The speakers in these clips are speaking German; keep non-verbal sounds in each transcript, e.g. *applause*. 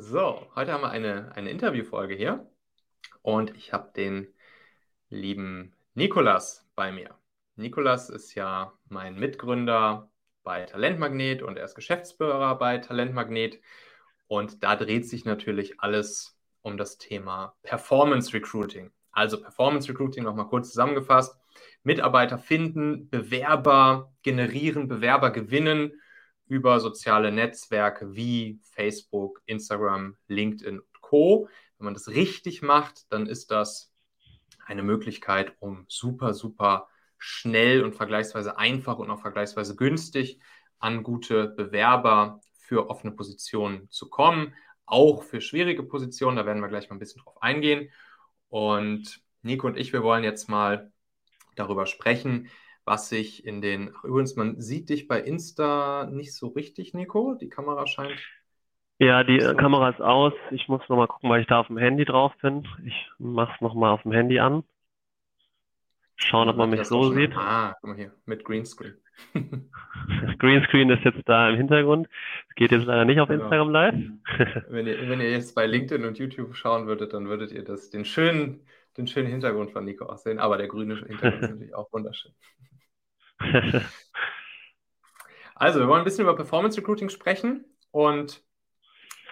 So, heute haben wir eine, eine Interviewfolge hier und ich habe den lieben Nikolas bei mir. Nikolas ist ja mein Mitgründer bei Talentmagnet und er ist Geschäftsführer bei Talentmagnet und da dreht sich natürlich alles um das Thema Performance Recruiting. Also Performance Recruiting nochmal kurz zusammengefasst. Mitarbeiter finden, Bewerber generieren, Bewerber gewinnen über soziale Netzwerke wie Facebook, Instagram, LinkedIn und Co. Wenn man das richtig macht, dann ist das eine Möglichkeit, um super, super schnell und vergleichsweise einfach und auch vergleichsweise günstig an gute Bewerber für offene Positionen zu kommen. Auch für schwierige Positionen, da werden wir gleich mal ein bisschen drauf eingehen. Und Nico und ich, wir wollen jetzt mal darüber sprechen, was sich in den. Ach, übrigens, man sieht dich bei Insta nicht so richtig, Nico. Die Kamera scheint. Ja, die so. Kamera ist aus. Ich muss nochmal gucken, weil ich da auf dem Handy drauf bin. Ich mache es nochmal auf dem Handy an. Schauen, ob man mich so sieht. Ah, guck mal hier, mit Greenscreen. Das *laughs* Greenscreen ist jetzt da im Hintergrund. Es geht jetzt leider nicht auf genau. Instagram live. *laughs* Wenn ihr, wenn ihr jetzt bei LinkedIn und YouTube schauen würdet, dann würdet ihr das, den schönen, den schönen Hintergrund von Nico auch sehen. Aber der grüne Hintergrund ist *laughs* natürlich auch wunderschön. *laughs* also, wir wollen ein bisschen über Performance Recruiting sprechen und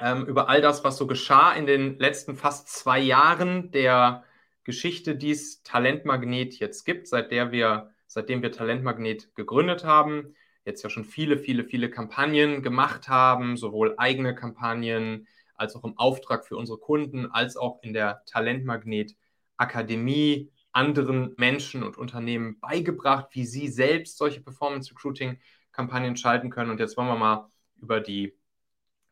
ähm, über all das, was so geschah in den letzten fast zwei Jahren der Geschichte, die es Talentmagnet jetzt gibt, seit der wir, seitdem wir Talentmagnet gegründet haben. Jetzt ja schon viele, viele, viele Kampagnen gemacht haben, sowohl eigene Kampagnen als auch im Auftrag für unsere Kunden, als auch in der Talentmagnet Akademie anderen Menschen und Unternehmen beigebracht, wie sie selbst solche Performance Recruiting Kampagnen schalten können. Und jetzt wollen wir mal über die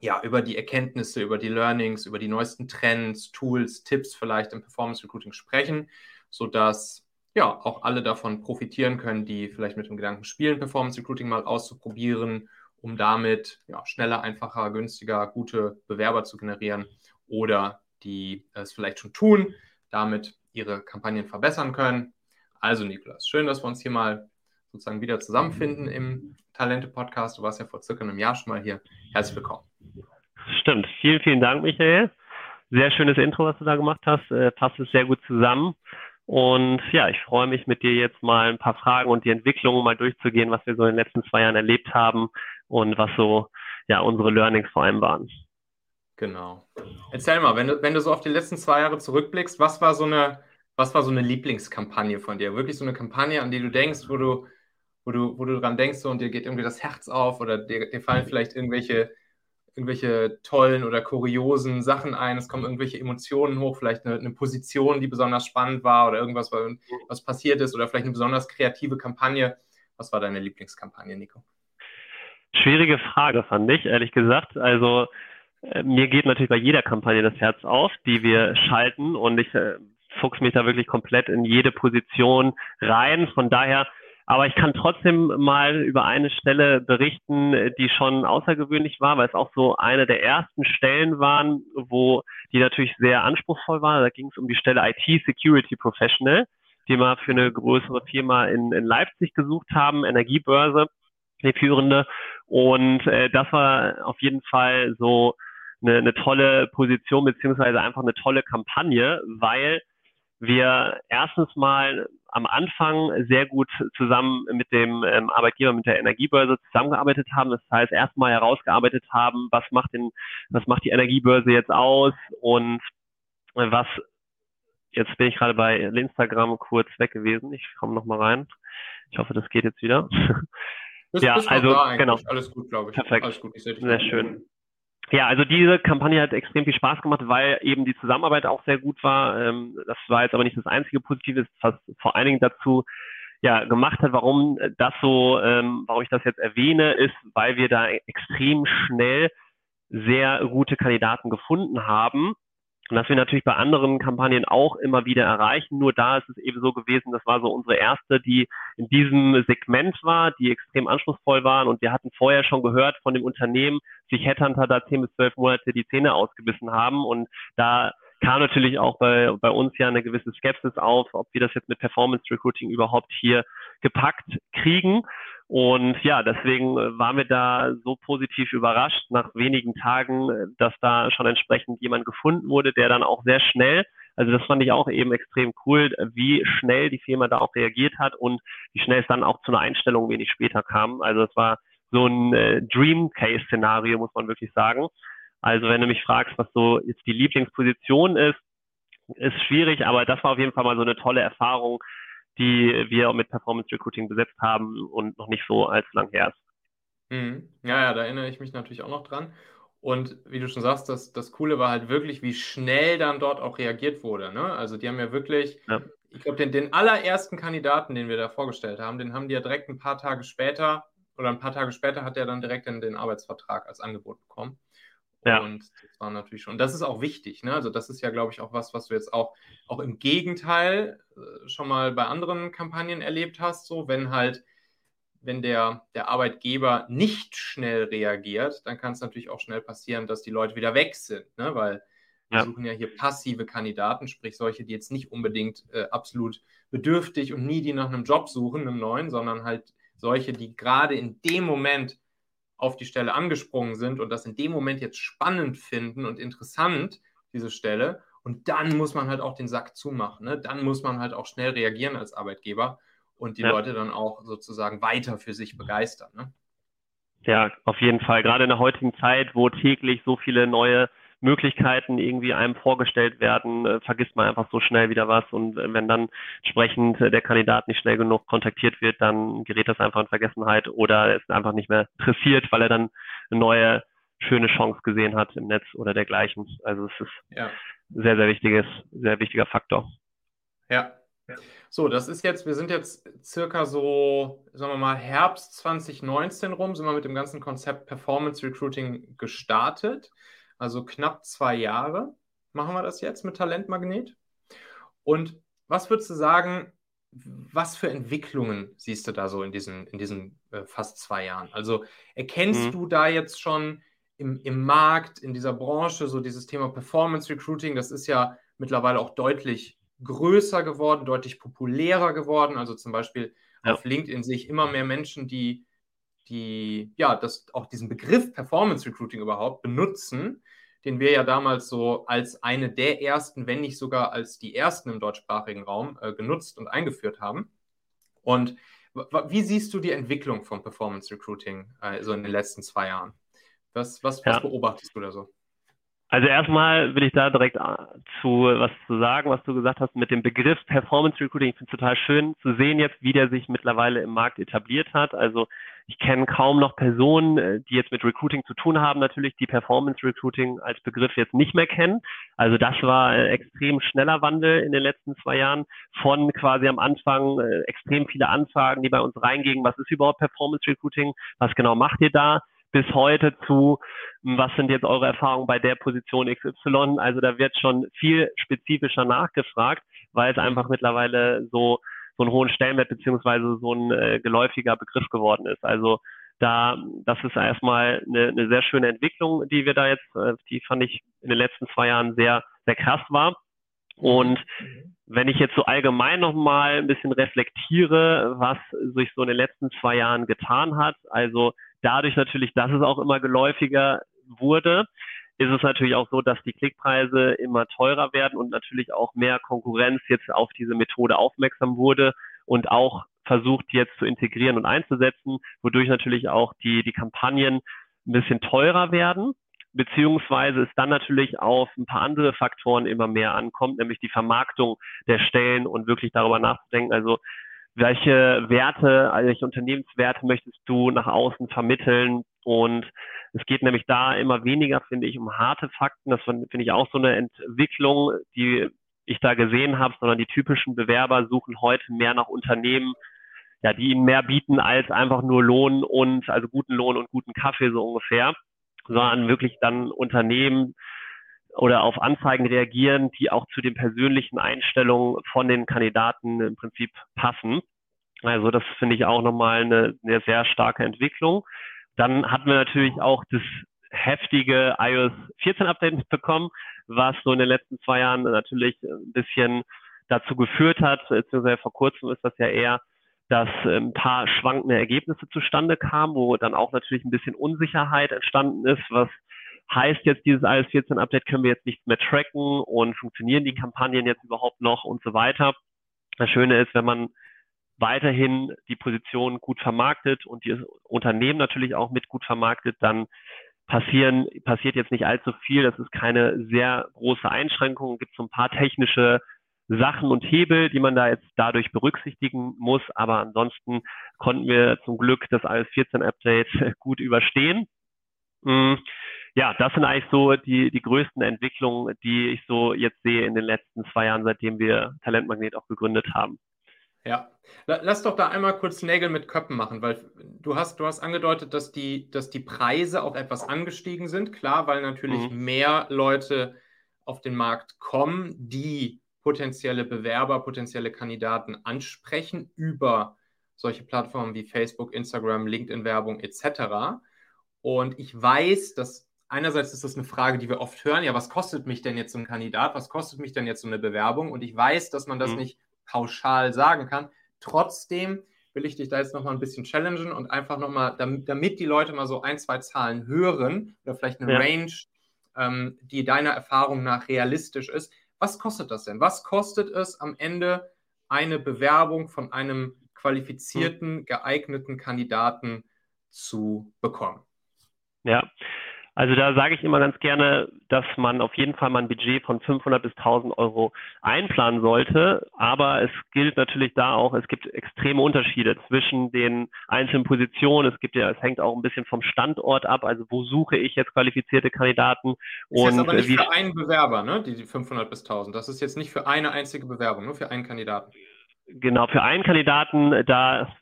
ja, über die Erkenntnisse, über die Learnings, über die neuesten Trends, Tools, Tipps vielleicht im Performance Recruiting sprechen, sodass ja auch alle davon profitieren können, die vielleicht mit dem Gedanken spielen, Performance Recruiting mal auszuprobieren, um damit ja, schneller, einfacher, günstiger, gute Bewerber zu generieren oder die es vielleicht schon tun, damit ihre Kampagnen verbessern können. Also Niklas, schön, dass wir uns hier mal sozusagen wieder zusammenfinden im Talente-Podcast. Du warst ja vor circa einem Jahr schon mal hier. Herzlich willkommen. Stimmt. Vielen, vielen Dank, Michael. Sehr schönes Intro, was du da gemacht hast. Äh, passt es sehr gut zusammen. Und ja, ich freue mich mit dir jetzt mal ein paar Fragen und die Entwicklungen mal durchzugehen, was wir so in den letzten zwei Jahren erlebt haben und was so ja unsere Learnings vor allem waren. Genau. Erzähl mal, wenn du, wenn du so auf die letzten zwei Jahre zurückblickst, was war so eine, was war so eine Lieblingskampagne von dir? Wirklich so eine Kampagne, an die du denkst, wo du, wo du, wo du dran denkst so, und dir geht irgendwie das Herz auf oder dir, dir fallen vielleicht irgendwelche, irgendwelche tollen oder kuriosen Sachen ein, es kommen irgendwelche Emotionen hoch, vielleicht eine, eine Position, die besonders spannend war oder irgendwas, was passiert ist oder vielleicht eine besonders kreative Kampagne. Was war deine Lieblingskampagne, Nico? Schwierige Frage, fand ich, ehrlich gesagt. Also mir geht natürlich bei jeder Kampagne das Herz auf, die wir schalten und ich äh, fuchs mich da wirklich komplett in jede Position rein. Von daher, aber ich kann trotzdem mal über eine Stelle berichten, die schon außergewöhnlich war, weil es auch so eine der ersten Stellen waren, wo die natürlich sehr anspruchsvoll war. Da ging es um die Stelle IT Security Professional, die wir für eine größere Firma in, in Leipzig gesucht haben, Energiebörse, die führende. Und äh, das war auf jeden Fall so eine, eine tolle Position beziehungsweise einfach eine tolle Kampagne, weil wir erstens mal am Anfang sehr gut zusammen mit dem ähm, Arbeitgeber, mit der Energiebörse zusammengearbeitet haben. Das heißt, erstmal herausgearbeitet haben, was macht den, was macht die Energiebörse jetzt aus und was, jetzt bin ich gerade bei Instagram kurz weg gewesen. Ich komme nochmal rein. Ich hoffe, das geht jetzt wieder. ja, also, genau. Alles gut, glaube ich. Perfekt. Alles gut. Ich Sehr schön. Ja, also diese Kampagne hat extrem viel Spaß gemacht, weil eben die Zusammenarbeit auch sehr gut war. Ähm, das war jetzt aber nicht das einzige Positive, was vor allen Dingen dazu ja, gemacht hat, warum das so, ähm, warum ich das jetzt erwähne, ist, weil wir da extrem schnell sehr gute Kandidaten gefunden haben und das wir natürlich bei anderen Kampagnen auch immer wieder erreichen. Nur da ist es eben so gewesen, das war so unsere erste, die in diesem Segment war, die extrem anspruchsvoll waren. Und wir hatten vorher schon gehört von dem Unternehmen, sich Headhunter da zehn bis zwölf Monate die Zähne ausgebissen haben und da kam natürlich auch bei, bei uns ja eine gewisse Skepsis auf, ob wir das jetzt mit Performance Recruiting überhaupt hier gepackt kriegen. Und ja, deswegen waren wir da so positiv überrascht nach wenigen Tagen, dass da schon entsprechend jemand gefunden wurde, der dann auch sehr schnell, also das fand ich auch eben extrem cool, wie schnell die Firma da auch reagiert hat und wie schnell es dann auch zu einer Einstellung wenig später kam. Also es war so ein äh, Dream Case Szenario, muss man wirklich sagen. Also wenn du mich fragst, was so jetzt die Lieblingsposition ist, ist schwierig, aber das war auf jeden Fall mal so eine tolle Erfahrung, die wir mit Performance Recruiting besetzt haben und noch nicht so allzu lang her ist. Mhm. Ja, ja, da erinnere ich mich natürlich auch noch dran. Und wie du schon sagst, das, das Coole war halt wirklich, wie schnell dann dort auch reagiert wurde. Ne? Also die haben ja wirklich, ja. ich glaube, den, den allerersten Kandidaten, den wir da vorgestellt haben, den haben die ja direkt ein paar Tage später oder ein paar Tage später hat er dann direkt den, den Arbeitsvertrag als Angebot bekommen. Ja. Und das war natürlich schon, und das ist auch wichtig, ne? Also das ist ja, glaube ich, auch was, was du jetzt auch, auch im Gegenteil äh, schon mal bei anderen Kampagnen erlebt hast, so wenn halt, wenn der, der Arbeitgeber nicht schnell reagiert, dann kann es natürlich auch schnell passieren, dass die Leute wieder weg sind, ne? Weil wir ja. suchen ja hier passive Kandidaten, sprich solche, die jetzt nicht unbedingt äh, absolut bedürftig und nie die nach einem Job suchen, einem neuen, sondern halt solche, die gerade in dem Moment auf die Stelle angesprungen sind und das in dem Moment jetzt spannend finden und interessant, diese Stelle. Und dann muss man halt auch den Sack zumachen. Ne? Dann muss man halt auch schnell reagieren als Arbeitgeber und die ja. Leute dann auch sozusagen weiter für sich begeistern. Ne? Ja, auf jeden Fall. Gerade in der heutigen Zeit, wo täglich so viele neue Möglichkeiten irgendwie einem vorgestellt werden, äh, vergisst man einfach so schnell wieder was. Und wenn dann entsprechend äh, der Kandidat nicht schnell genug kontaktiert wird, dann gerät das einfach in Vergessenheit oder ist einfach nicht mehr interessiert, weil er dann eine neue schöne Chance gesehen hat im Netz oder dergleichen. Also es ist ja. sehr, sehr wichtiges, sehr wichtiger Faktor. Ja. So, das ist jetzt, wir sind jetzt circa so, sagen wir mal, Herbst 2019 rum, sind wir mit dem ganzen Konzept Performance Recruiting gestartet. Also knapp zwei Jahre machen wir das jetzt mit Talentmagnet. Und was würdest du sagen, was für Entwicklungen siehst du da so in diesen, in diesen äh, fast zwei Jahren? Also erkennst mhm. du da jetzt schon im, im Markt, in dieser Branche, so dieses Thema Performance Recruiting, das ist ja mittlerweile auch deutlich größer geworden, deutlich populärer geworden. Also zum Beispiel ja. auf LinkedIn sehe ich immer mehr Menschen, die die ja das, auch diesen Begriff Performance Recruiting überhaupt benutzen, den wir ja damals so als eine der ersten, wenn nicht sogar als die ersten im deutschsprachigen Raum äh, genutzt und eingeführt haben. Und wie siehst du die Entwicklung von Performance Recruiting äh, so in den letzten zwei Jahren? Was, was, was ja. beobachtest du da so? Also erstmal will ich da direkt äh, zu was zu sagen, was du gesagt hast mit dem Begriff Performance Recruiting. Ich finde es total schön zu sehen jetzt, wie der sich mittlerweile im Markt etabliert hat. Also ich kenne kaum noch Personen, äh, die jetzt mit Recruiting zu tun haben, natürlich die Performance Recruiting als Begriff jetzt nicht mehr kennen. Also das war äh, extrem schneller Wandel in den letzten zwei Jahren von quasi am Anfang extrem viele Anfragen, die bei uns reingingen. Was ist überhaupt Performance Recruiting? Was genau macht ihr da? Bis heute zu, was sind jetzt eure Erfahrungen bei der Position XY? Also da wird schon viel spezifischer nachgefragt, weil es einfach mittlerweile so, so einen hohen Stellenwert beziehungsweise so ein äh, geläufiger Begriff geworden ist. Also da, das ist erstmal eine, eine sehr schöne Entwicklung, die wir da jetzt, äh, die fand ich in den letzten zwei Jahren sehr, sehr krass war. Und wenn ich jetzt so allgemein nochmal ein bisschen reflektiere, was sich so in den letzten zwei Jahren getan hat, also dadurch natürlich, dass es auch immer geläufiger wurde, ist es natürlich auch so, dass die Klickpreise immer teurer werden und natürlich auch mehr Konkurrenz jetzt auf diese Methode aufmerksam wurde und auch versucht jetzt zu integrieren und einzusetzen, wodurch natürlich auch die, die Kampagnen ein bisschen teurer werden, beziehungsweise es dann natürlich auf ein paar andere Faktoren immer mehr ankommt, nämlich die Vermarktung der Stellen und wirklich darüber nachzudenken, also welche Werte, welche Unternehmenswerte möchtest du nach außen vermitteln? Und es geht nämlich da immer weniger, finde ich, um harte Fakten. Das finde ich auch so eine Entwicklung, die ich da gesehen habe, sondern die typischen Bewerber suchen heute mehr nach Unternehmen, ja, die ihnen mehr bieten als einfach nur Lohn und, also guten Lohn und guten Kaffee so ungefähr, sondern wirklich dann Unternehmen, oder auf Anzeigen reagieren, die auch zu den persönlichen Einstellungen von den Kandidaten im Prinzip passen. Also das finde ich auch nochmal eine, eine sehr starke Entwicklung. Dann hatten wir natürlich auch das heftige iOS 14 Update mitbekommen, was so in den letzten zwei Jahren natürlich ein bisschen dazu geführt hat, beziehungsweise vor kurzem ist das ja eher, dass ein paar schwankende Ergebnisse zustande kamen, wo dann auch natürlich ein bisschen Unsicherheit entstanden ist, was heißt jetzt dieses iOS 14 Update können wir jetzt nicht mehr tracken und funktionieren die Kampagnen jetzt überhaupt noch und so weiter. Das Schöne ist, wenn man weiterhin die Position gut vermarktet und die Unternehmen natürlich auch mit gut vermarktet, dann passieren, passiert jetzt nicht allzu viel. Das ist keine sehr große Einschränkung. Es gibt so ein paar technische Sachen und Hebel, die man da jetzt dadurch berücksichtigen muss. Aber ansonsten konnten wir zum Glück das iOS 14 Update gut überstehen. Mm, ja, das sind eigentlich so die, die größten Entwicklungen, die ich so jetzt sehe in den letzten zwei Jahren, seitdem wir Talentmagnet auch gegründet haben. Ja, lass doch da einmal kurz Nägel mit Köppen machen, weil du hast, du hast angedeutet, dass die, dass die Preise auch etwas angestiegen sind. Klar, weil natürlich mhm. mehr Leute auf den Markt kommen, die potenzielle Bewerber, potenzielle Kandidaten ansprechen über solche Plattformen wie Facebook, Instagram, LinkedIn-Werbung etc. Und ich weiß, dass einerseits ist das eine Frage, die wir oft hören, ja, was kostet mich denn jetzt so ein Kandidat, was kostet mich denn jetzt so eine Bewerbung? Und ich weiß, dass man das mhm. nicht pauschal sagen kann. Trotzdem will ich dich da jetzt nochmal ein bisschen challengen und einfach nochmal, damit, damit die Leute mal so ein, zwei Zahlen hören oder vielleicht eine ja. Range, ähm, die deiner Erfahrung nach realistisch ist. Was kostet das denn? Was kostet es am Ende, eine Bewerbung von einem qualifizierten, geeigneten Kandidaten zu bekommen? Ja, also da sage ich immer ganz gerne, dass man auf jeden Fall mal ein Budget von 500 bis 1000 Euro einplanen sollte. Aber es gilt natürlich da auch, es gibt extreme Unterschiede zwischen den einzelnen Positionen. Es gibt ja, es hängt auch ein bisschen vom Standort ab. Also wo suche ich jetzt qualifizierte Kandidaten? Das ist aber nicht für einen Bewerber, ne? Die 500 bis 1000. Das ist jetzt nicht für eine einzige Bewerbung, nur für einen Kandidaten. Genau, für einen Kandidaten, da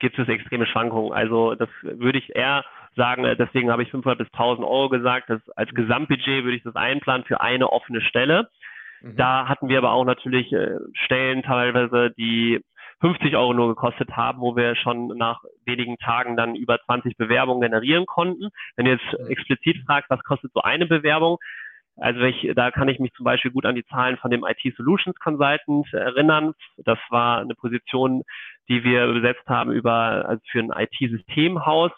gibt es extreme Schwankungen. Also das würde ich eher sagen, äh, deswegen habe ich 500 bis 1000 Euro gesagt. Das, als Gesamtbudget würde ich das einplanen für eine offene Stelle. Mhm. Da hatten wir aber auch natürlich äh, Stellen teilweise, die 50 Euro nur gekostet haben, wo wir schon nach wenigen Tagen dann über 20 Bewerbungen generieren konnten. Wenn ihr jetzt mhm. explizit fragt, was kostet so eine Bewerbung, also ich, da kann ich mich zum Beispiel gut an die Zahlen von dem IT Solutions Consultant erinnern. Das war eine Position, die wir besetzt haben über also für ein IT-Systemhaus.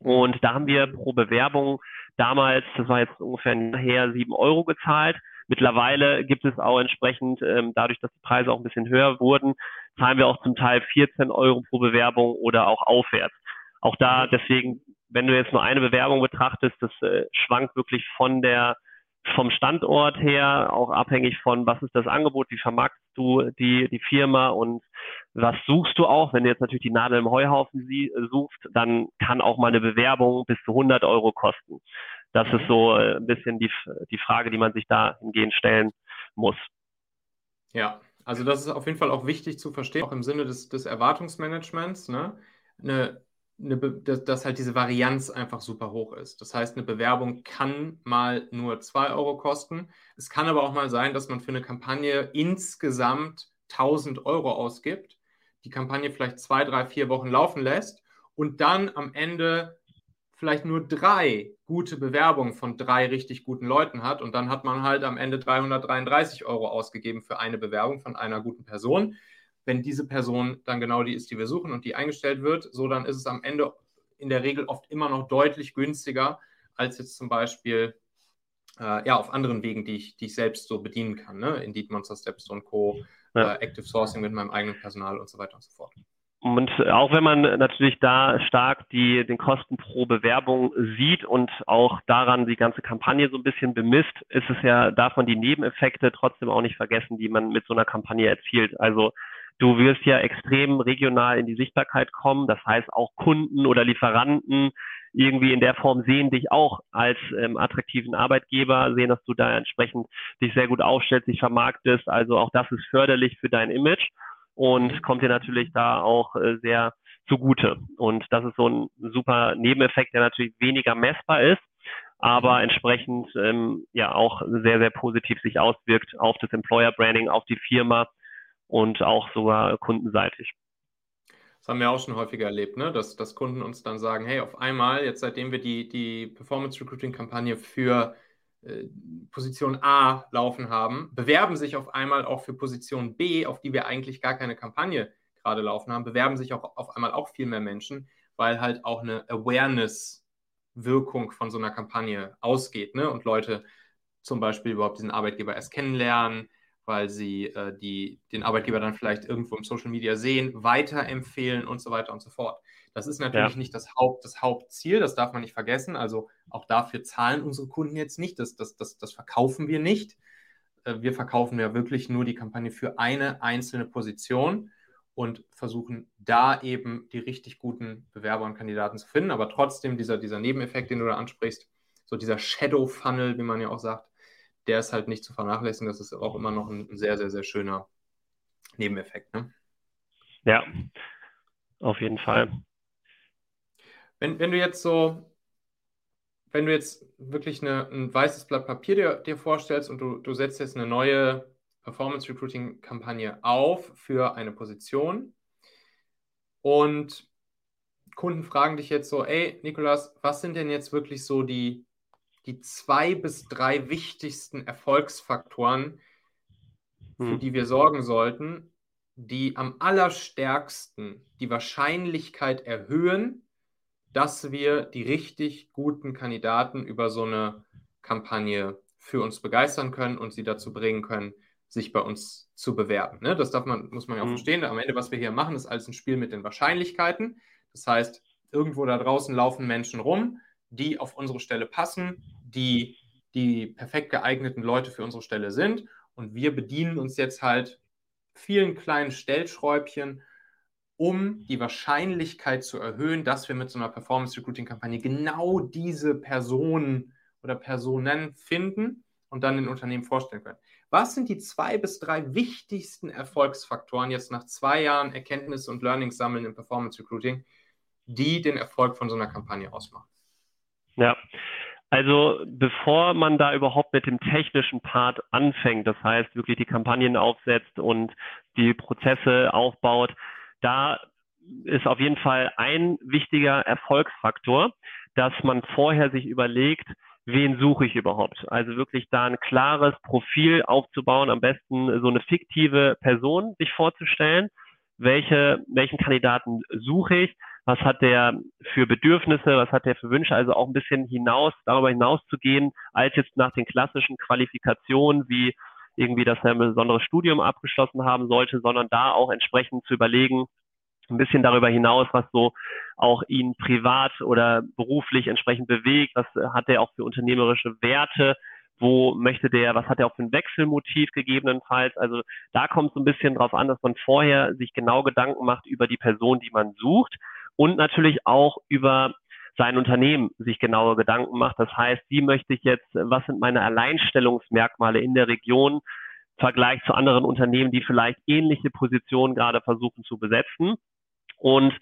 Und da haben wir pro Bewerbung damals, das war jetzt ungefähr nachher, sieben Euro gezahlt. Mittlerweile gibt es auch entsprechend, ähm, dadurch, dass die Preise auch ein bisschen höher wurden, zahlen wir auch zum Teil 14 Euro pro Bewerbung oder auch aufwärts. Auch da deswegen, wenn du jetzt nur eine Bewerbung betrachtest, das äh, schwankt wirklich von der vom Standort her, auch abhängig von, was ist das Angebot, wie vermarktest du die, die Firma und was suchst du auch. Wenn du jetzt natürlich die Nadel im Heuhaufen sie, suchst, dann kann auch mal eine Bewerbung bis zu 100 Euro kosten. Das ist so äh, ein bisschen die, die Frage, die man sich da hingehend stellen muss. Ja, also das ist auf jeden Fall auch wichtig zu verstehen, auch im Sinne des, des Erwartungsmanagements. Ne? Eine eine, dass, dass, halt diese Varianz einfach super hoch ist. Das heißt, eine Bewerbung kann mal nur 2 Euro kosten. Es kann aber auch mal sein, dass man für eine Kampagne insgesamt 1000 Euro ausgibt, die Kampagne vielleicht zwei, drei, vier Wochen laufen lässt und dann am Ende vielleicht nur drei gute Bewerbungen von drei richtig guten Leuten hat und dann hat man halt am Ende 333 Euro ausgegeben für eine Bewerbung von einer guten Person wenn diese Person dann genau die ist, die wir suchen und die eingestellt wird, so dann ist es am Ende in der Regel oft immer noch deutlich günstiger als jetzt zum Beispiel äh, ja, auf anderen Wegen, die ich, die ich selbst so bedienen kann. Ne? Indeed, Monster Steps und Co., ja. äh, Active Sourcing mit meinem eigenen Personal und so weiter und so fort. Und auch wenn man natürlich da stark die, den Kosten pro Bewerbung sieht und auch daran die ganze Kampagne so ein bisschen bemisst, ist es ja, man die Nebeneffekte trotzdem auch nicht vergessen, die man mit so einer Kampagne erzielt. Also Du wirst ja extrem regional in die Sichtbarkeit kommen. Das heißt, auch Kunden oder Lieferanten irgendwie in der Form sehen dich auch als ähm, attraktiven Arbeitgeber, sehen, dass du da entsprechend dich sehr gut aufstellst, dich vermarktest. Also auch das ist förderlich für dein Image und mhm. kommt dir natürlich da auch äh, sehr zugute. Und das ist so ein super Nebeneffekt, der natürlich weniger messbar ist, aber mhm. entsprechend ähm, ja auch sehr, sehr positiv sich auswirkt auf das Employer Branding, auf die Firma und auch sogar kundenseitig. Das haben wir auch schon häufiger erlebt, ne? dass, dass Kunden uns dann sagen, hey, auf einmal, jetzt seitdem wir die, die Performance Recruiting Kampagne für äh, Position A laufen haben, bewerben sich auf einmal auch für Position B, auf die wir eigentlich gar keine Kampagne gerade laufen haben, bewerben sich auch auf einmal auch viel mehr Menschen, weil halt auch eine Awareness-Wirkung von so einer Kampagne ausgeht ne? und Leute zum Beispiel überhaupt diesen Arbeitgeber erst kennenlernen, weil sie äh, die, den Arbeitgeber dann vielleicht irgendwo im Social Media sehen, weiterempfehlen und so weiter und so fort. Das ist natürlich ja. nicht das, Haupt, das Hauptziel, das darf man nicht vergessen. Also auch dafür zahlen unsere Kunden jetzt nicht, das, das, das, das verkaufen wir nicht. Äh, wir verkaufen ja wirklich nur die Kampagne für eine einzelne Position und versuchen da eben die richtig guten Bewerber und Kandidaten zu finden. Aber trotzdem dieser, dieser Nebeneffekt, den du da ansprichst, so dieser Shadow Funnel, wie man ja auch sagt, der ist halt nicht zu vernachlässigen. Das ist auch immer noch ein sehr, sehr, sehr schöner Nebeneffekt. Ne? Ja, auf jeden Fall. Wenn, wenn du jetzt so, wenn du jetzt wirklich eine, ein weißes Blatt Papier dir, dir vorstellst und du, du setzt jetzt eine neue Performance Recruiting Kampagne auf für eine Position und Kunden fragen dich jetzt so, ey, Nikolas, was sind denn jetzt wirklich so die die zwei bis drei wichtigsten Erfolgsfaktoren, für hm. die wir sorgen sollten, die am allerstärksten die Wahrscheinlichkeit erhöhen, dass wir die richtig guten Kandidaten über so eine Kampagne für uns begeistern können und sie dazu bringen können, sich bei uns zu bewerben. Ne? Das darf man, muss man ja auch mhm. verstehen. Am Ende, was wir hier machen, ist alles ein Spiel mit den Wahrscheinlichkeiten. Das heißt, irgendwo da draußen laufen Menschen rum, die auf unsere Stelle passen, die die perfekt geeigneten Leute für unsere Stelle sind. Und wir bedienen uns jetzt halt vielen kleinen Stellschräubchen, um die Wahrscheinlichkeit zu erhöhen, dass wir mit so einer Performance Recruiting Kampagne genau diese Personen oder Personen finden und dann den Unternehmen vorstellen können. Was sind die zwei bis drei wichtigsten Erfolgsfaktoren jetzt nach zwei Jahren Erkenntnisse und Learnings sammeln im Performance Recruiting, die den Erfolg von so einer Kampagne ausmachen? Also bevor man da überhaupt mit dem technischen Part anfängt, das heißt wirklich die Kampagnen aufsetzt und die Prozesse aufbaut, da ist auf jeden Fall ein wichtiger Erfolgsfaktor, dass man vorher sich überlegt, wen suche ich überhaupt? Also wirklich da ein klares Profil aufzubauen, am besten so eine fiktive Person sich vorzustellen. Welche, welchen Kandidaten suche ich? Was hat der für Bedürfnisse, was hat der für Wünsche, also auch ein bisschen hinaus, darüber hinaus zu gehen, als jetzt nach den klassischen Qualifikationen, wie irgendwie, dass er ein besonderes Studium abgeschlossen haben sollte, sondern da auch entsprechend zu überlegen, ein bisschen darüber hinaus, was so auch ihn privat oder beruflich entsprechend bewegt, was hat er auch für unternehmerische Werte, wo möchte der, was hat er auch für ein Wechselmotiv gegebenenfalls. Also da kommt es ein bisschen drauf an, dass man vorher sich genau Gedanken macht über die Person, die man sucht und natürlich auch über sein Unternehmen sich genaue Gedanken macht. Das heißt, wie möchte ich jetzt, was sind meine Alleinstellungsmerkmale in der Region im Vergleich zu anderen Unternehmen, die vielleicht ähnliche Positionen gerade versuchen zu besetzen? Und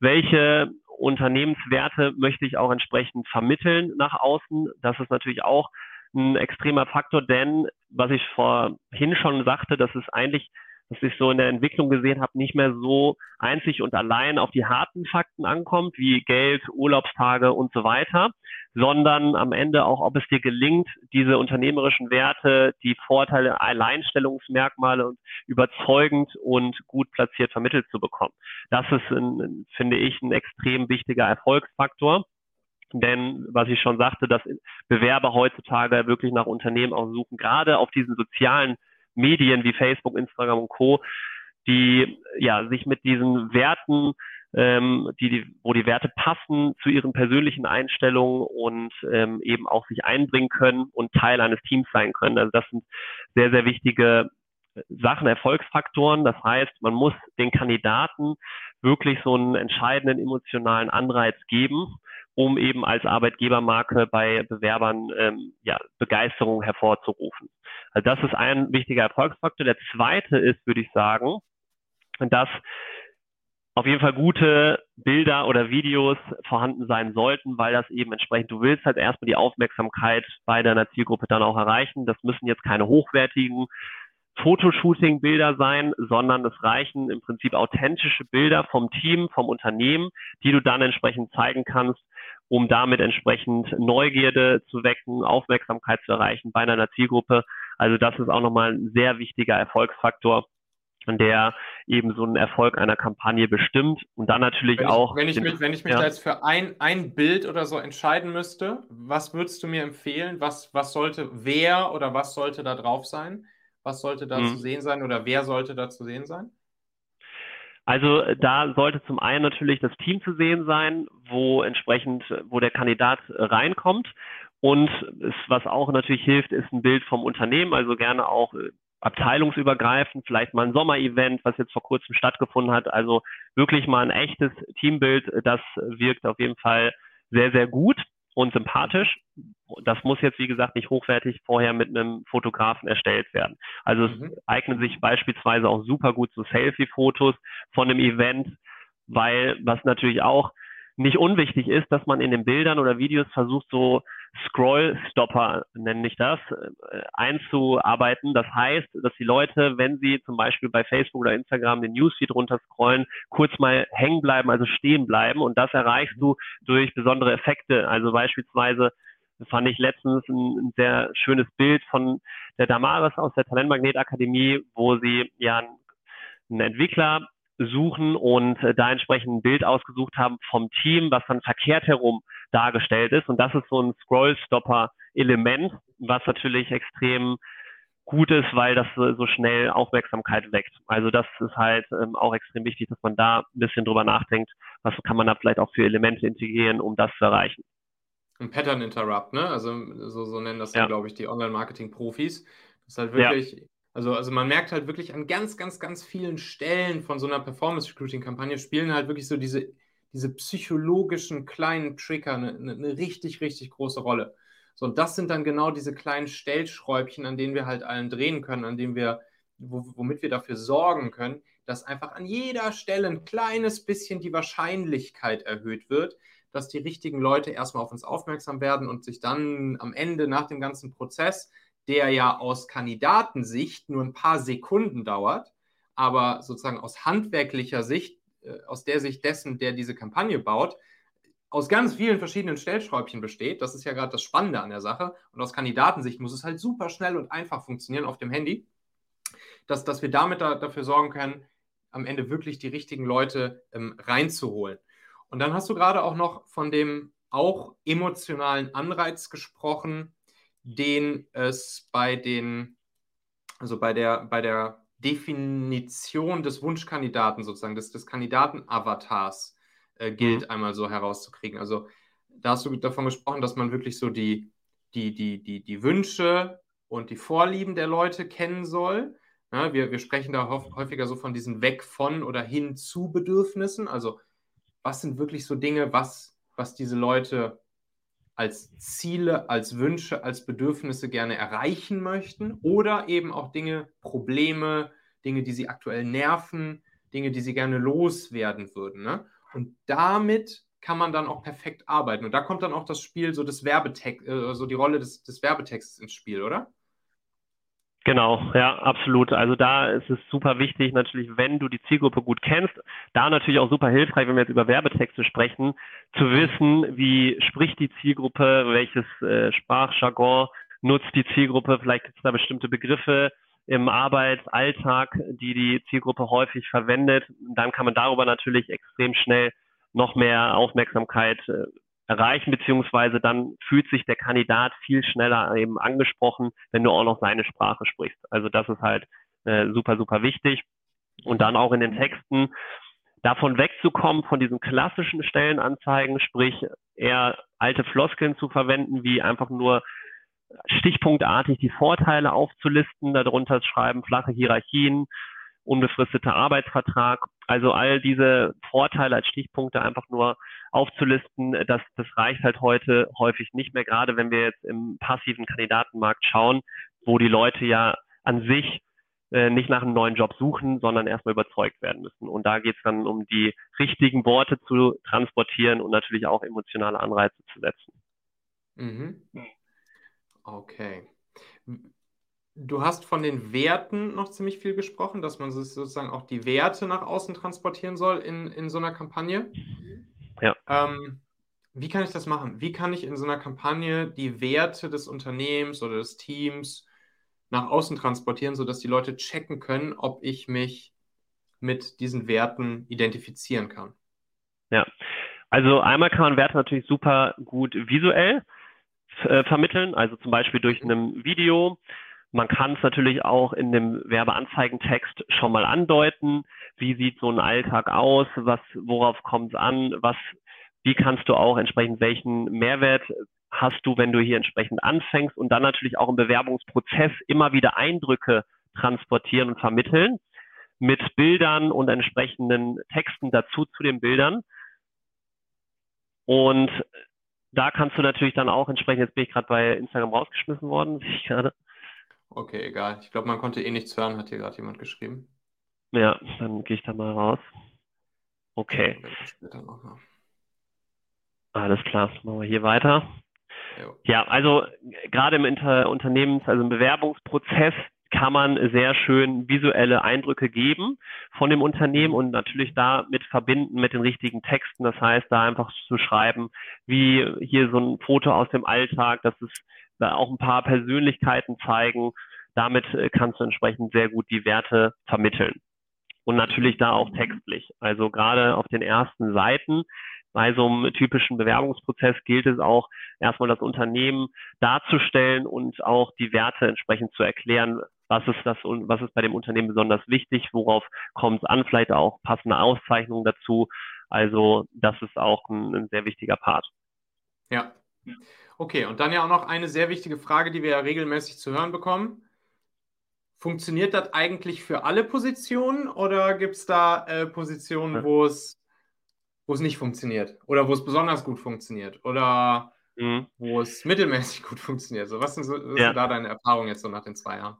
welche Unternehmenswerte möchte ich auch entsprechend vermitteln nach außen? Das ist natürlich auch ein extremer Faktor, denn was ich vorhin schon sagte, das ist eigentlich dass ich so in der Entwicklung gesehen habe, nicht mehr so einzig und allein auf die harten Fakten ankommt, wie Geld, Urlaubstage und so weiter, sondern am Ende auch, ob es dir gelingt, diese unternehmerischen Werte, die Vorteile, Alleinstellungsmerkmale und überzeugend und gut platziert vermittelt zu bekommen. Das ist, ein, finde ich, ein extrem wichtiger Erfolgsfaktor. Denn was ich schon sagte, dass Bewerber heutzutage wirklich nach Unternehmen auch suchen, gerade auf diesen sozialen Medien wie Facebook, Instagram und Co., die ja sich mit diesen Werten, ähm, die, die, wo die Werte passen zu ihren persönlichen Einstellungen und ähm, eben auch sich einbringen können und Teil eines Teams sein können. Also das sind sehr, sehr wichtige Sachen, Erfolgsfaktoren. Das heißt, man muss den Kandidaten wirklich so einen entscheidenden emotionalen Anreiz geben, um eben als Arbeitgebermarke bei Bewerbern ähm, ja, Begeisterung hervorzurufen. Also das ist ein wichtiger Erfolgsfaktor. Der zweite ist, würde ich sagen, dass auf jeden Fall gute Bilder oder Videos vorhanden sein sollten, weil das eben entsprechend, du willst halt erstmal die Aufmerksamkeit bei deiner Zielgruppe dann auch erreichen. Das müssen jetzt keine hochwertigen Fotoshooting-Bilder sein, sondern es reichen im Prinzip authentische Bilder vom Team, vom Unternehmen, die du dann entsprechend zeigen kannst, um damit entsprechend Neugierde zu wecken, Aufmerksamkeit zu erreichen bei einer Zielgruppe. Also das ist auch nochmal ein sehr wichtiger Erfolgsfaktor, der eben so einen Erfolg einer Kampagne bestimmt und dann natürlich wenn ich, auch. Wenn ich mich, wenn ich mich ja. jetzt für ein, ein Bild oder so entscheiden müsste, was würdest du mir empfehlen? Was, was sollte, wer oder was sollte da drauf sein? Was sollte da hm. zu sehen sein oder wer sollte da zu sehen sein? Also da sollte zum einen natürlich das Team zu sehen sein, wo entsprechend, wo der Kandidat reinkommt. Und es, was auch natürlich hilft, ist ein Bild vom Unternehmen, also gerne auch äh, abteilungsübergreifend, vielleicht mal ein Sommerevent, was jetzt vor kurzem stattgefunden hat. Also wirklich mal ein echtes Teambild, das wirkt auf jeden Fall sehr, sehr gut und sympathisch. Das muss jetzt, wie gesagt, nicht hochwertig vorher mit einem Fotografen erstellt werden. Also mhm. es eignen sich beispielsweise auch super gut zu Selfie-Fotos von einem Event, weil was natürlich auch nicht unwichtig ist, dass man in den Bildern oder Videos versucht, so Scroll-Stopper, nenne ich das, äh, einzuarbeiten. Das heißt, dass die Leute, wenn sie zum Beispiel bei Facebook oder Instagram den Newsfeed runterscrollen, kurz mal hängen bleiben, also stehen bleiben. Und das erreichst du durch besondere Effekte. Also beispielsweise fand ich letztens ein, sehr schönes Bild von der Damaris aus der Talentmagnet-Akademie, wo sie ja einen Entwickler suchen und äh, da entsprechend ein Bild ausgesucht haben vom Team, was dann verkehrt herum dargestellt ist. Und das ist so ein Scroll-Stopper-Element, was natürlich extrem gut ist, weil das so schnell Aufmerksamkeit weckt. Also das ist halt ähm, auch extrem wichtig, dass man da ein bisschen drüber nachdenkt, was kann man da vielleicht auch für Elemente integrieren, um das zu erreichen. Ein Pattern Interrupt, ne? Also so, so nennen das ja. glaube ich, die Online-Marketing-Profis. Das ist halt wirklich, ja. also, also man merkt halt wirklich an ganz, ganz, ganz vielen Stellen von so einer Performance-Recruiting-Kampagne spielen halt wirklich so diese diese psychologischen kleinen Trigger eine, eine, richtig, richtig große Rolle. So, und das sind dann genau diese kleinen Stellschräubchen, an denen wir halt allen drehen können, an denen wir, womit wir dafür sorgen können, dass einfach an jeder Stelle ein kleines bisschen die Wahrscheinlichkeit erhöht wird, dass die richtigen Leute erstmal auf uns aufmerksam werden und sich dann am Ende nach dem ganzen Prozess, der ja aus Kandidatensicht nur ein paar Sekunden dauert, aber sozusagen aus handwerklicher Sicht aus der Sicht dessen, der diese Kampagne baut, aus ganz vielen verschiedenen Stellschräubchen besteht. Das ist ja gerade das Spannende an der Sache. Und aus Kandidatensicht muss es halt super schnell und einfach funktionieren auf dem Handy, dass, dass wir damit da, dafür sorgen können, am Ende wirklich die richtigen Leute ähm, reinzuholen. Und dann hast du gerade auch noch von dem auch emotionalen Anreiz gesprochen, den es bei den, also bei der, bei der Definition des Wunschkandidaten sozusagen, des, des Kandidaten-Avatars äh, gilt, mhm. einmal so herauszukriegen. Also da hast du davon gesprochen, dass man wirklich so die, die, die, die, die Wünsche und die Vorlieben der Leute kennen soll. Ja, wir, wir sprechen da häufiger so von diesen Weg von oder hin zu Bedürfnissen. Also was sind wirklich so Dinge, was, was diese Leute als Ziele, als Wünsche, als Bedürfnisse gerne erreichen möchten oder eben auch Dinge, Probleme, Dinge, die sie aktuell nerven, Dinge, die sie gerne loswerden würden. Ne? Und damit kann man dann auch perfekt arbeiten. Und da kommt dann auch das Spiel, so das Werbetext, äh, so die Rolle des, des Werbetextes ins Spiel, oder? Genau, ja, absolut. Also da ist es super wichtig, natürlich, wenn du die Zielgruppe gut kennst, da natürlich auch super hilfreich, wenn wir jetzt über Werbetexte sprechen, zu wissen, wie spricht die Zielgruppe, welches äh, Sprachjargon nutzt die Zielgruppe, vielleicht gibt es da bestimmte Begriffe im Arbeitsalltag, die die Zielgruppe häufig verwendet. Dann kann man darüber natürlich extrem schnell noch mehr Aufmerksamkeit äh, erreichen, beziehungsweise dann fühlt sich der Kandidat viel schneller eben angesprochen, wenn du auch noch seine Sprache sprichst. Also das ist halt äh, super, super wichtig. Und dann auch in den Texten davon wegzukommen, von diesen klassischen Stellenanzeigen, sprich eher alte Floskeln zu verwenden, wie einfach nur stichpunktartig die Vorteile aufzulisten, darunter schreiben flache Hierarchien, unbefristeter Arbeitsvertrag. Also all diese Vorteile als Stichpunkte einfach nur aufzulisten, das, das reicht halt heute häufig nicht mehr, gerade wenn wir jetzt im passiven Kandidatenmarkt schauen, wo die Leute ja an sich äh, nicht nach einem neuen Job suchen, sondern erstmal überzeugt werden müssen. Und da geht es dann um die richtigen Worte zu transportieren und natürlich auch emotionale Anreize zu setzen. Mhm. Okay. Du hast von den Werten noch ziemlich viel gesprochen, dass man sozusagen auch die Werte nach außen transportieren soll in, in so einer Kampagne. Ja. Ähm, wie kann ich das machen? Wie kann ich in so einer Kampagne die Werte des Unternehmens oder des Teams nach außen transportieren, sodass die Leute checken können, ob ich mich mit diesen Werten identifizieren kann? Ja, also einmal kann man Werte natürlich super gut visuell äh, vermitteln, also zum Beispiel durch ein Video. Man kann es natürlich auch in dem Werbeanzeigentext schon mal andeuten. Wie sieht so ein Alltag aus? Was, worauf kommt es an? Was, wie kannst du auch entsprechend welchen Mehrwert hast du, wenn du hier entsprechend anfängst und dann natürlich auch im Bewerbungsprozess immer wieder Eindrücke transportieren und vermitteln mit Bildern und entsprechenden Texten dazu zu den Bildern. Und da kannst du natürlich dann auch entsprechend, jetzt bin ich gerade bei Instagram rausgeschmissen worden, sehe ich gerade. Okay, egal. Ich glaube, man konnte eh nichts hören, hat hier gerade jemand geschrieben. Ja, dann gehe ich da mal raus. Okay. Alles klar, machen wir hier weiter. Ja, also gerade im Inter Unternehmens-, also im Bewerbungsprozess kann man sehr schön visuelle Eindrücke geben von dem Unternehmen und natürlich damit verbinden mit den richtigen Texten. Das heißt, da einfach zu schreiben, wie hier so ein Foto aus dem Alltag, dass es da auch ein paar Persönlichkeiten zeigen. Damit äh, kannst du entsprechend sehr gut die Werte vermitteln. Und natürlich da auch textlich. Also gerade auf den ersten Seiten bei so einem typischen Bewerbungsprozess gilt es auch, erstmal das Unternehmen darzustellen und auch die Werte entsprechend zu erklären, was ist das und was ist bei dem Unternehmen besonders wichtig, worauf kommt es an, vielleicht auch passende Auszeichnungen dazu. Also das ist auch ein, ein sehr wichtiger Part. Ja. Okay, und dann ja auch noch eine sehr wichtige Frage, die wir ja regelmäßig zu hören bekommen. Funktioniert das eigentlich für alle Positionen oder gibt es da äh, Positionen, wo es wo es nicht funktioniert oder wo es besonders gut funktioniert oder mhm. wo es mittelmäßig gut funktioniert. So, was sind, so, was ja. sind da deine Erfahrungen jetzt so nach den zwei Jahren?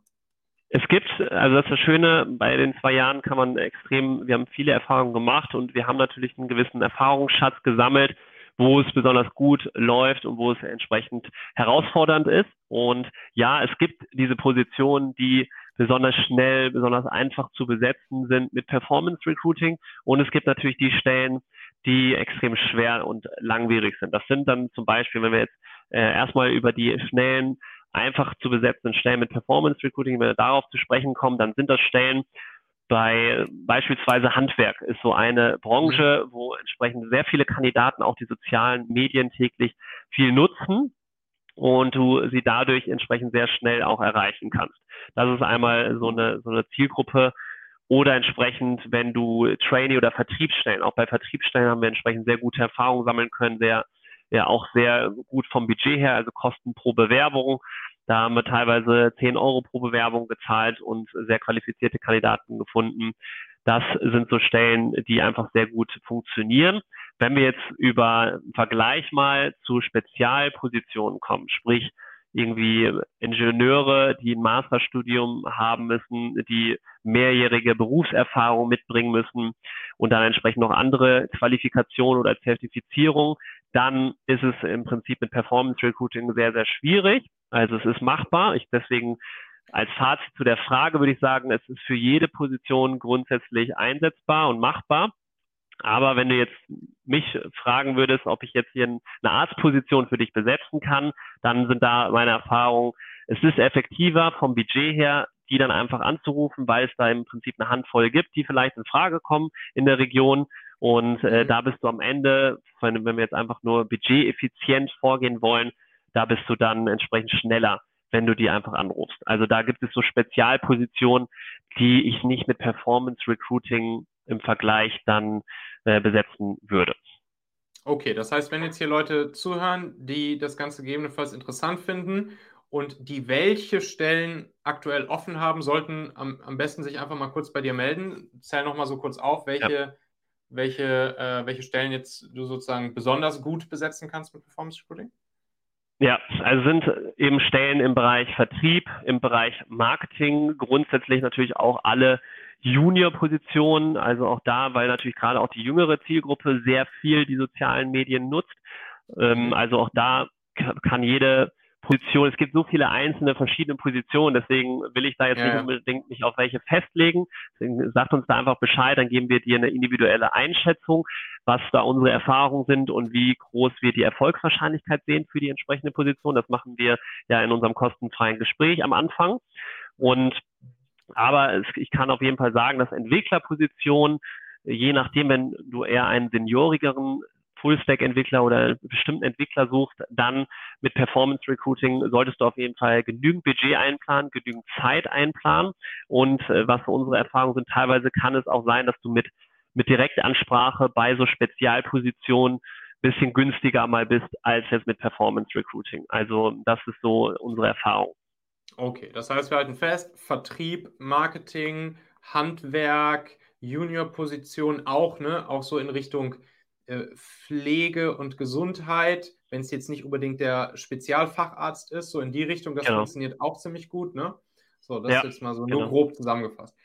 Es gibt, also das ist das Schöne, bei den zwei Jahren kann man extrem, wir haben viele Erfahrungen gemacht und wir haben natürlich einen gewissen Erfahrungsschatz gesammelt, wo es besonders gut läuft und wo es entsprechend herausfordernd ist. Und ja, es gibt diese Positionen, die besonders schnell, besonders einfach zu besetzen sind mit Performance Recruiting. Und es gibt natürlich die Stellen, die extrem schwer und langwierig sind. Das sind dann zum Beispiel, wenn wir jetzt äh, erstmal über die schnellen, einfach zu besetzenden Stellen mit Performance Recruiting, wenn wir darauf zu sprechen kommen, dann sind das Stellen bei beispielsweise Handwerk ist so eine Branche, wo entsprechend sehr viele Kandidaten auch die sozialen Medien täglich viel nutzen und du sie dadurch entsprechend sehr schnell auch erreichen kannst. Das ist einmal so eine, so eine Zielgruppe, oder entsprechend, wenn du Trainee oder Vertriebsstellen, auch bei Vertriebsstellen haben wir entsprechend sehr gute Erfahrungen sammeln können, sehr, ja auch sehr gut vom Budget her, also Kosten pro Bewerbung. Da haben wir teilweise 10 Euro pro Bewerbung gezahlt und sehr qualifizierte Kandidaten gefunden. Das sind so Stellen, die einfach sehr gut funktionieren. Wenn wir jetzt über Vergleich mal zu Spezialpositionen kommen, sprich irgendwie Ingenieure, die ein Masterstudium haben müssen, die mehrjährige Berufserfahrung mitbringen müssen und dann entsprechend noch andere Qualifikationen oder Zertifizierung, dann ist es im Prinzip mit Performance Recruiting sehr, sehr schwierig. Also es ist machbar. Ich deswegen als Fazit zu der Frage würde ich sagen, es ist für jede Position grundsätzlich einsetzbar und machbar. Aber wenn du jetzt mich fragen würdest, ob ich jetzt hier eine Arztposition für dich besetzen kann, dann sind da meine Erfahrungen, es ist effektiver vom Budget her, die dann einfach anzurufen, weil es da im Prinzip eine Handvoll gibt, die vielleicht in Frage kommen in der Region. Und äh, mhm. da bist du am Ende, wenn wir jetzt einfach nur budgeteffizient vorgehen wollen, da bist du dann entsprechend schneller, wenn du die einfach anrufst. Also da gibt es so Spezialpositionen, die ich nicht mit Performance Recruiting im Vergleich dann äh, besetzen würde. Okay, das heißt, wenn jetzt hier Leute zuhören, die das Ganze gegebenenfalls interessant finden und die welche Stellen aktuell offen haben, sollten am, am besten sich einfach mal kurz bei dir melden. Zähl nochmal so kurz auf, welche, ja. welche, äh, welche Stellen jetzt du sozusagen besonders gut besetzen kannst mit Performance Recruiting. Ja, also sind eben Stellen im Bereich Vertrieb, im Bereich Marketing, grundsätzlich natürlich auch alle Junior-Positionen, also auch da, weil natürlich gerade auch die jüngere Zielgruppe sehr viel die sozialen Medien nutzt. Ähm, also auch da kann jede Position. Es gibt so viele einzelne verschiedene Positionen, deswegen will ich da jetzt ja, nicht unbedingt mich auf welche festlegen. Deswegen sagt uns da einfach Bescheid, dann geben wir dir eine individuelle Einschätzung, was da unsere Erfahrungen sind und wie groß wir die Erfolgswahrscheinlichkeit sehen für die entsprechende Position. Das machen wir ja in unserem kostenfreien Gespräch am Anfang. Und aber es, ich kann auf jeden Fall sagen, dass Entwicklerpositionen, je nachdem, wenn du eher einen seniorigeren Full-Stack-Entwickler oder einen bestimmten Entwickler suchst, dann mit Performance Recruiting solltest du auf jeden Fall genügend Budget einplanen, genügend Zeit einplanen. Und äh, was für unsere Erfahrungen sind, teilweise kann es auch sein, dass du mit, mit Direktansprache bei so Spezialpositionen bisschen günstiger mal bist als jetzt mit Performance Recruiting. Also das ist so unsere Erfahrung. Okay, das heißt, wir halten fest, Vertrieb, Marketing, Handwerk, Junior-Position auch, ne? Auch so in Richtung Pflege und Gesundheit, wenn es jetzt nicht unbedingt der Spezialfacharzt ist, so in die Richtung, das genau. funktioniert auch ziemlich gut, ne? So, das ja, ist jetzt mal so genau. nur grob zusammengefasst.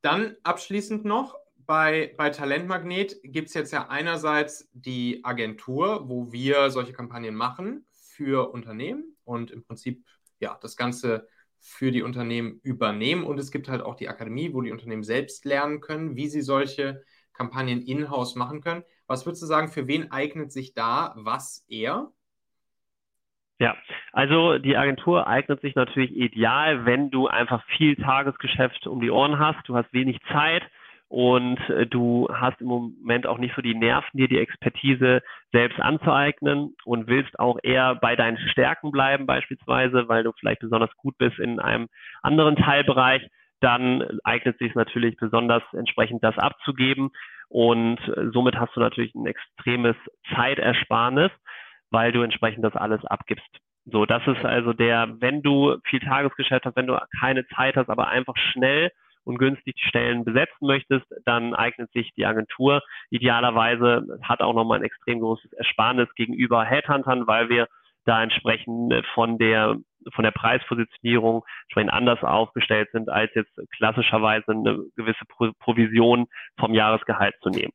Dann abschließend noch, bei, bei Talentmagnet gibt es jetzt ja einerseits die Agentur, wo wir solche Kampagnen machen für Unternehmen und im Prinzip ja das Ganze für die Unternehmen übernehmen. Und es gibt halt auch die Akademie, wo die Unternehmen selbst lernen können, wie sie solche Kampagnen in-house machen können. Was würdest du sagen, für wen eignet sich da was eher? Ja, also die Agentur eignet sich natürlich ideal, wenn du einfach viel Tagesgeschäft um die Ohren hast, du hast wenig Zeit und äh, du hast im Moment auch nicht so die Nerven, dir die Expertise selbst anzueignen und willst auch eher bei deinen Stärken bleiben beispielsweise, weil du vielleicht besonders gut bist in einem anderen Teilbereich dann eignet sich natürlich besonders entsprechend das abzugeben. Und somit hast du natürlich ein extremes Zeitersparnis, weil du entsprechend das alles abgibst. So, das ist also der, wenn du viel Tagesgeschäft hast, wenn du keine Zeit hast, aber einfach schnell und günstig die Stellen besetzen möchtest, dann eignet sich die Agentur idealerweise, hat auch nochmal ein extrem großes Ersparnis gegenüber Headhuntern, weil wir da entsprechend von der von der Preispositionierung entsprechend anders aufgestellt sind, als jetzt klassischerweise eine gewisse Pro Provision vom Jahresgehalt zu nehmen.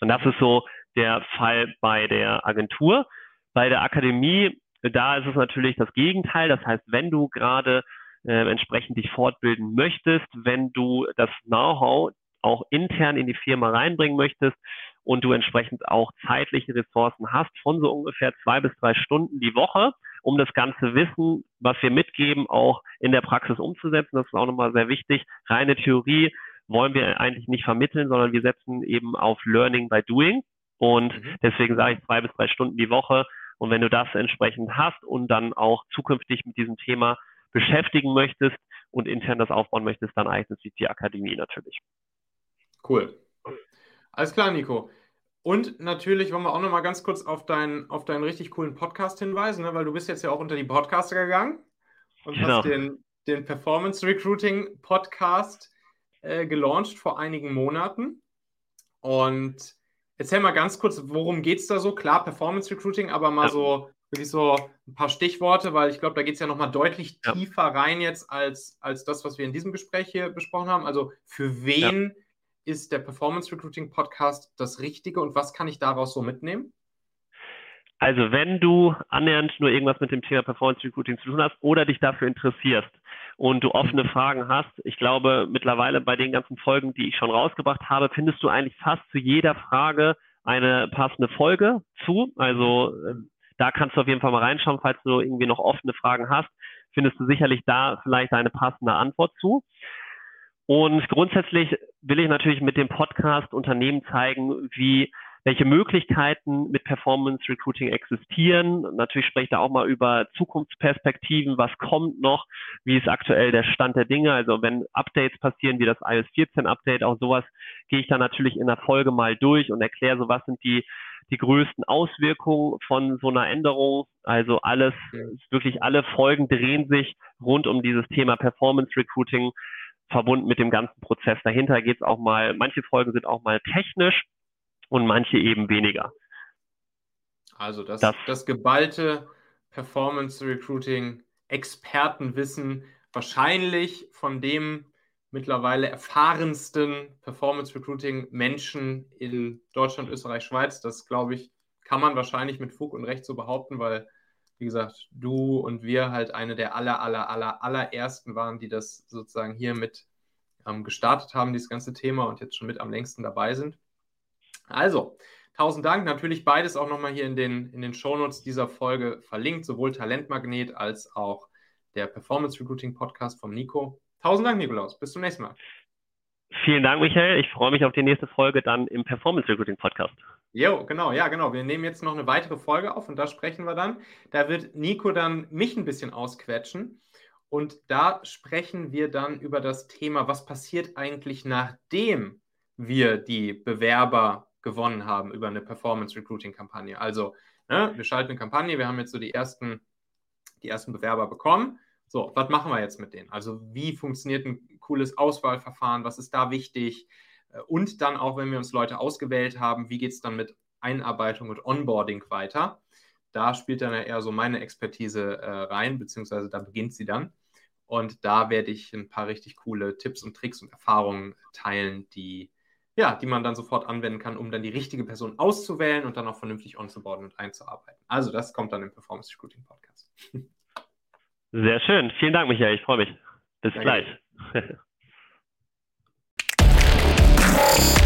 Und das ist so der Fall bei der Agentur. Bei der Akademie, da ist es natürlich das Gegenteil. Das heißt, wenn du gerade äh, entsprechend dich fortbilden möchtest, wenn du das Know-how auch intern in die Firma reinbringen möchtest und du entsprechend auch zeitliche Ressourcen hast von so ungefähr zwei bis drei Stunden die Woche, um das ganze Wissen, was wir mitgeben, auch in der Praxis umzusetzen. Das ist auch nochmal sehr wichtig. Reine Theorie wollen wir eigentlich nicht vermitteln, sondern wir setzen eben auf Learning by Doing. Und mhm. deswegen sage ich zwei bis drei Stunden die Woche. Und wenn du das entsprechend hast und dann auch zukünftig mit diesem Thema beschäftigen möchtest und intern das aufbauen möchtest, dann eignet sich die Akademie natürlich. Cool. Alles klar, Nico. Und natürlich wollen wir auch noch mal ganz kurz auf deinen, auf deinen richtig coolen Podcast hinweisen, ne? weil du bist jetzt ja auch unter die Podcaster gegangen und genau. hast den, den Performance Recruiting Podcast äh, gelauncht vor einigen Monaten. Und erzähl mal ganz kurz, worum geht es da so? Klar, Performance Recruiting, aber mal ja. so wirklich so ein paar Stichworte, weil ich glaube, da geht es ja noch mal deutlich ja. tiefer rein jetzt als, als das, was wir in diesem Gespräch hier besprochen haben. Also für wen ja ist der Performance Recruiting Podcast das Richtige und was kann ich daraus so mitnehmen? Also wenn du annähernd nur irgendwas mit dem Thema Performance Recruiting zu tun hast oder dich dafür interessierst und du offene Fragen hast, ich glaube mittlerweile bei den ganzen Folgen, die ich schon rausgebracht habe, findest du eigentlich fast zu jeder Frage eine passende Folge zu. Also da kannst du auf jeden Fall mal reinschauen, falls du irgendwie noch offene Fragen hast, findest du sicherlich da vielleicht eine passende Antwort zu. Und grundsätzlich will ich natürlich mit dem Podcast Unternehmen zeigen, wie welche Möglichkeiten mit Performance Recruiting existieren. Natürlich spreche ich da auch mal über Zukunftsperspektiven, was kommt noch, wie ist aktuell der Stand der Dinge. Also wenn Updates passieren, wie das iOS 14 Update, auch sowas gehe ich da natürlich in der Folge mal durch und erkläre so, was sind die, die größten Auswirkungen von so einer Änderung. Also alles, wirklich alle Folgen drehen sich rund um dieses Thema Performance Recruiting verbunden mit dem ganzen Prozess. Dahinter geht es auch mal, manche Folgen sind auch mal technisch und manche eben weniger. Also das, das, das geballte Performance Recruiting Expertenwissen, wahrscheinlich von dem mittlerweile erfahrensten Performance Recruiting Menschen in Deutschland, Österreich, Schweiz. Das glaube ich, kann man wahrscheinlich mit Fug und Recht so behaupten, weil wie gesagt, du und wir halt eine der aller, aller, aller, allerersten waren, die das sozusagen hier mit ähm, gestartet haben, dieses ganze Thema und jetzt schon mit am längsten dabei sind. Also, tausend Dank. Natürlich beides auch nochmal hier in den, in den Shownotes dieser Folge verlinkt, sowohl Talentmagnet als auch der Performance Recruiting Podcast vom Nico. Tausend Dank, Nikolaus. Bis zum nächsten Mal. Vielen Dank, Michael. Ich freue mich auf die nächste Folge dann im Performance Recruiting Podcast. Jo, genau, ja, genau. Wir nehmen jetzt noch eine weitere Folge auf und da sprechen wir dann. Da wird Nico dann mich ein bisschen ausquetschen. Und da sprechen wir dann über das Thema, was passiert eigentlich, nachdem wir die Bewerber gewonnen haben über eine Performance Recruiting Kampagne. Also, ne, wir schalten eine Kampagne, wir haben jetzt so die ersten, die ersten Bewerber bekommen. So, was machen wir jetzt mit denen? Also, wie funktioniert ein cooles Auswahlverfahren? Was ist da wichtig? Äh, und dann auch, wenn wir uns Leute ausgewählt haben, wie geht es dann mit Einarbeitung und Onboarding weiter? Da spielt dann eher so meine Expertise äh, rein, beziehungsweise da beginnt sie dann. Und da werde ich ein paar richtig coole Tipps und Tricks und Erfahrungen teilen, die, ja, die man dann sofort anwenden kann, um dann die richtige Person auszuwählen und dann auch vernünftig onzuboarden und einzuarbeiten. Also das kommt dann im Performance Recruiting Podcast. Sehr schön. Vielen Dank, Michael. Ich freue mich. Bis Danke. gleich. *laughs* Bye.